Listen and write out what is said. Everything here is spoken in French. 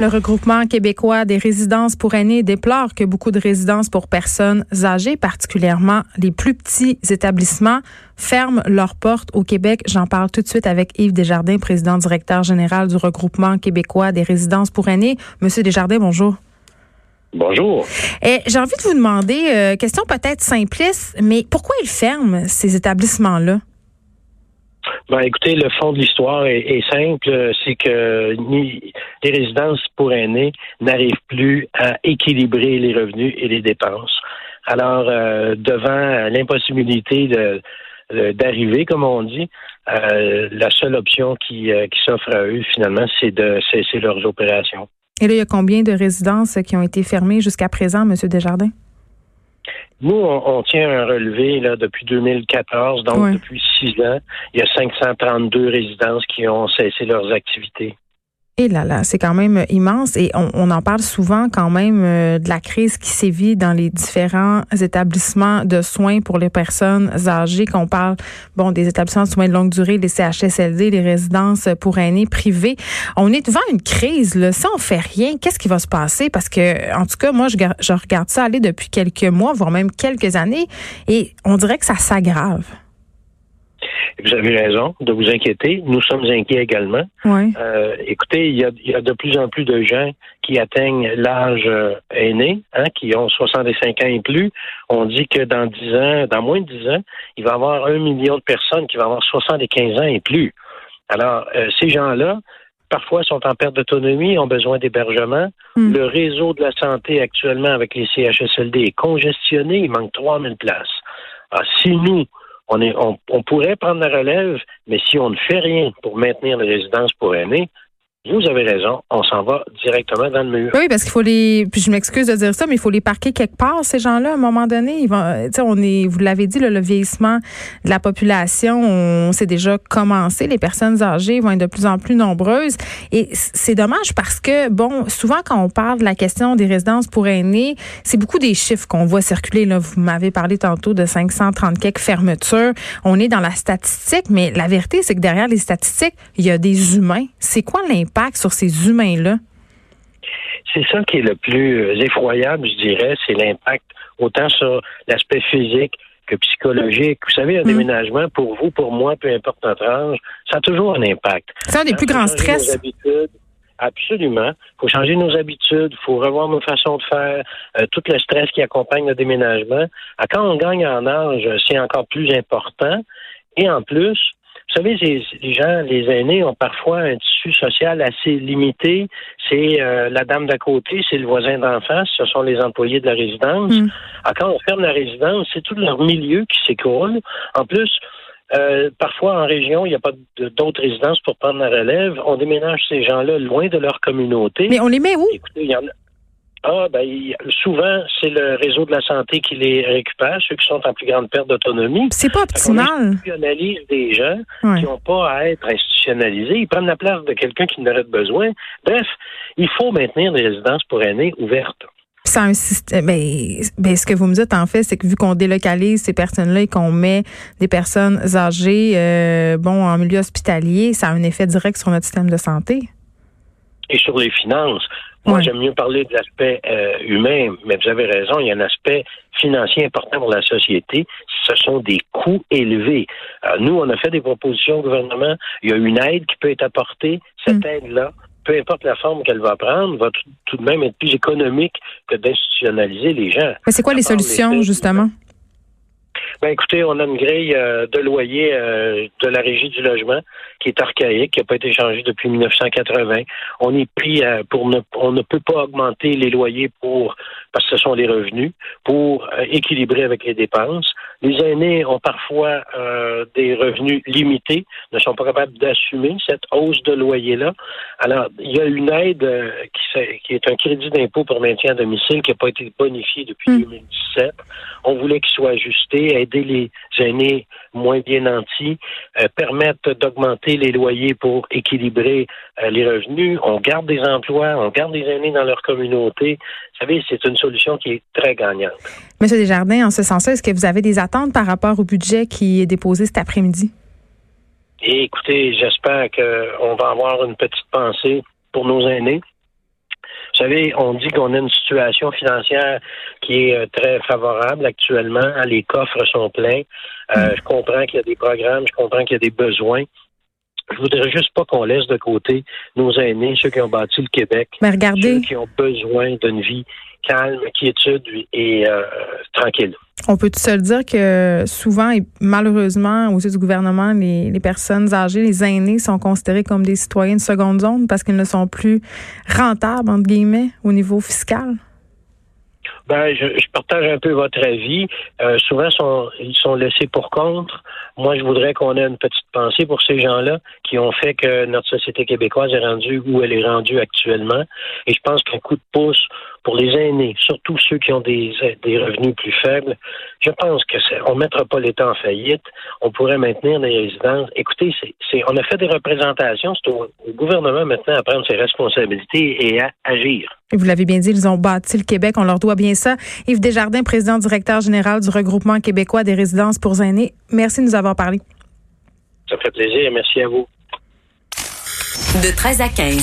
Le regroupement québécois des résidences pour aînés déplore que beaucoup de résidences pour personnes âgées, particulièrement les plus petits établissements, ferment leurs portes au Québec. J'en parle tout de suite avec Yves Desjardins, président directeur général du regroupement québécois des résidences pour aînés. Monsieur Desjardins, bonjour. Bonjour. Et j'ai envie de vous demander, euh, question peut-être simpliste, mais pourquoi ils ferment ces établissements-là? Ben, écoutez, le fond de l'histoire est, simple, c'est que les résidences pour aînés n'arrivent plus à équilibrer les revenus et les dépenses. Alors, euh, devant l'impossibilité d'arriver, comme on dit, euh, la seule option qui, euh, qui s'offre à eux, finalement, c'est de cesser leurs opérations. Et là, il y a combien de résidences qui ont été fermées jusqu'à présent, M. Desjardins? Nous, on, tient un relevé là, depuis 2014, donc depuis six ans. Il y a 532 résidences qui ont cessé leurs activités. Là, c'est quand même immense et on, en parle souvent quand même euh, de la crise qui sévit dans les différents établissements de soins pour les personnes âgées. Qu'on parle bon des établissements de soins de longue durée, les CHSLD, les résidences pour aînés privées. On est devant une crise. Là. Si on fait rien, qu'est-ce qui va se passer? Parce que en tout cas, moi, je regarde ça aller depuis quelques mois, voire même quelques années, et on dirait que ça s'aggrave. Vous avez raison de vous inquiéter. Nous sommes inquiets également. Euh, écoutez, il y, a, de plus en plus de gens qui atteignent l'âge euh, aîné, hein, qui ont 65 ans et plus. On dit que dans 10 ans, dans moins de 10 ans, il va y avoir un million de personnes qui vont avoir 75 ans et plus. Alors, euh, ces gens-là, parfois sont en perte d'autonomie, ont besoin d'hébergement. Hmm. Le réseau de la santé actuellement avec les CHSLD est congestionné, il manque 3000 places. Alors, si nous, on, est, on, pourrait prendre la relève, mais si on ne fait rien pour maintenir les résidences pour aînés, vous avez raison, on s'en va directement dans le mur. Oui, parce qu'il faut les. Puis je m'excuse de dire ça, mais il faut les parquer quelque part, ces gens-là, à un moment donné. Ils vont, on est, vous l'avez dit, le vieillissement de la population, on s'est déjà commencé. Les personnes âgées vont être de plus en plus nombreuses. Et c'est dommage parce que, bon, souvent, quand on parle de la question des résidences pour aînés, c'est beaucoup des chiffres qu'on voit circuler. Là. Vous m'avez parlé tantôt de 530 quelques fermetures. On est dans la statistique, mais la vérité, c'est que derrière les statistiques, il y a des humains. C'est quoi l'impact? Sur ces humains-là? C'est ça qui est le plus effroyable, je dirais, c'est l'impact autant sur l'aspect physique que psychologique. Vous savez, un mm. déménagement, pour vous, pour moi, peu importe notre âge, ça a toujours un impact. C'est un des plus grands stress. Absolument. Il faut changer nos habitudes, il faut revoir nos façons de faire, euh, tout le stress qui accompagne le déménagement. Ah, quand on gagne en âge, c'est encore plus important. Et en plus, vous savez, les gens, les aînés ont parfois un tissu social assez limité. C'est euh, la dame d'à côté, c'est le voisin d'en face, ce sont les employés de la résidence. Mm. Alors, quand on ferme la résidence, c'est tout leur milieu qui s'écroule. En plus, euh, parfois, en région, il n'y a pas d'autres résidences pour prendre la relève. On déménage ces gens-là loin de leur communauté. Mais on les met où? Écoutez, il y en a... Ah, ben, souvent, c'est le réseau de la santé qui les récupère, ceux qui sont en plus grande perte d'autonomie. C'est pas optimal. On institutionnalise des gens qui n'ont pas à être institutionnalisés. Ils prennent la place de quelqu'un qui n'aurait pas besoin. Bref, il faut maintenir des résidences pour aînés ouvertes. C'est un système. Ben, ben, ce que vous me dites, en fait, c'est que vu qu'on délocalise ces personnes-là et qu'on met des personnes âgées, euh, bon, en milieu hospitalier, ça a un effet direct sur notre système de santé. Et sur les finances. Moi, j'aime mieux parler de l'aspect euh, humain, mais vous avez raison, il y a un aspect financier important pour la société. Ce sont des coûts élevés. nous, on a fait des propositions au gouvernement. Il y a une aide qui peut être apportée. Cette mm. aide-là, peu importe la forme qu'elle va prendre, va tout, de même être plus économique que d'institutionnaliser les gens. Mais c'est quoi les solutions, justement? Ben écoutez, on a une grille euh, de loyer euh, de la régie du logement qui est archaïque, qui n'a pas été changée depuis 1980. On est pris euh, pour ne on ne peut pas augmenter les loyers pour parce que ce sont les revenus pour équilibrer avec les dépenses. Les aînés ont parfois des revenus limités, ne sont pas capables d'assumer cette hausse de loyer là. Alors il y a une aide qui, est un crédit d'impôt pour maintien à domicile qui n'a pas été bonifié depuis 2017. Hmm. On voulait qu'il soit ajusté aider les aînés moins bien nantis, euh, permettre d'augmenter les loyers pour équilibrer euh, les revenus. On garde des emplois, on garde des aînés dans leur communauté. Vous savez, c'est une solution qui est très gagnante. Monsieur Desjardins, en ce sens-là, est-ce que vous avez des attentes par rapport au budget qui est déposé cet après-midi? écoutez, j'espère qu'on va avoir une petite pensée pour nos aînés. Vous savez, on dit qu'on a une situation financière qui est euh, très favorable actuellement. Les coffres sont pleins. Euh, je comprends qu'il y a des programmes, je comprends qu'il y a des besoins. Je voudrais juste pas qu'on laisse de côté nos aînés, ceux qui ont bâti le Québec, Mais regardez, ceux qui ont besoin d'une vie calme, quiétude et euh, tranquille. On peut se le dire que souvent et malheureusement aux yeux du gouvernement, les, personnes âgées, les aînés sont considérés comme des citoyens de seconde zone parce qu'ils ne sont plus rentables entre guillemets au niveau fiscal. Ben, je, partage un peu votre avis. Euh, souvent, ils sont laissés pour compte. Moi, je voudrais qu'on ait une petite pensée pour ces gens-là qui ont fait que notre société québécoise est rendue où elle est rendue actuellement. Et je pense qu'un coup de pouce pour les aînés, surtout ceux qui ont des, des revenus plus faibles, je pense que on ne mettra pas l'État en faillite. On pourrait maintenir des résidences. Écoutez, c'est, c'est, on a fait des représentations. C'est au, au, gouvernement maintenant à prendre ses responsabilités et à agir. Vous l'avez bien dit, ils ont bâti le Québec. On leur doit bien ça. Yves Desjardins, président directeur général du regroupement québécois des résidences pour aînés. Merci de nous avoir parlé. Ça fait plaisir. Merci à vous. De 13 à 15.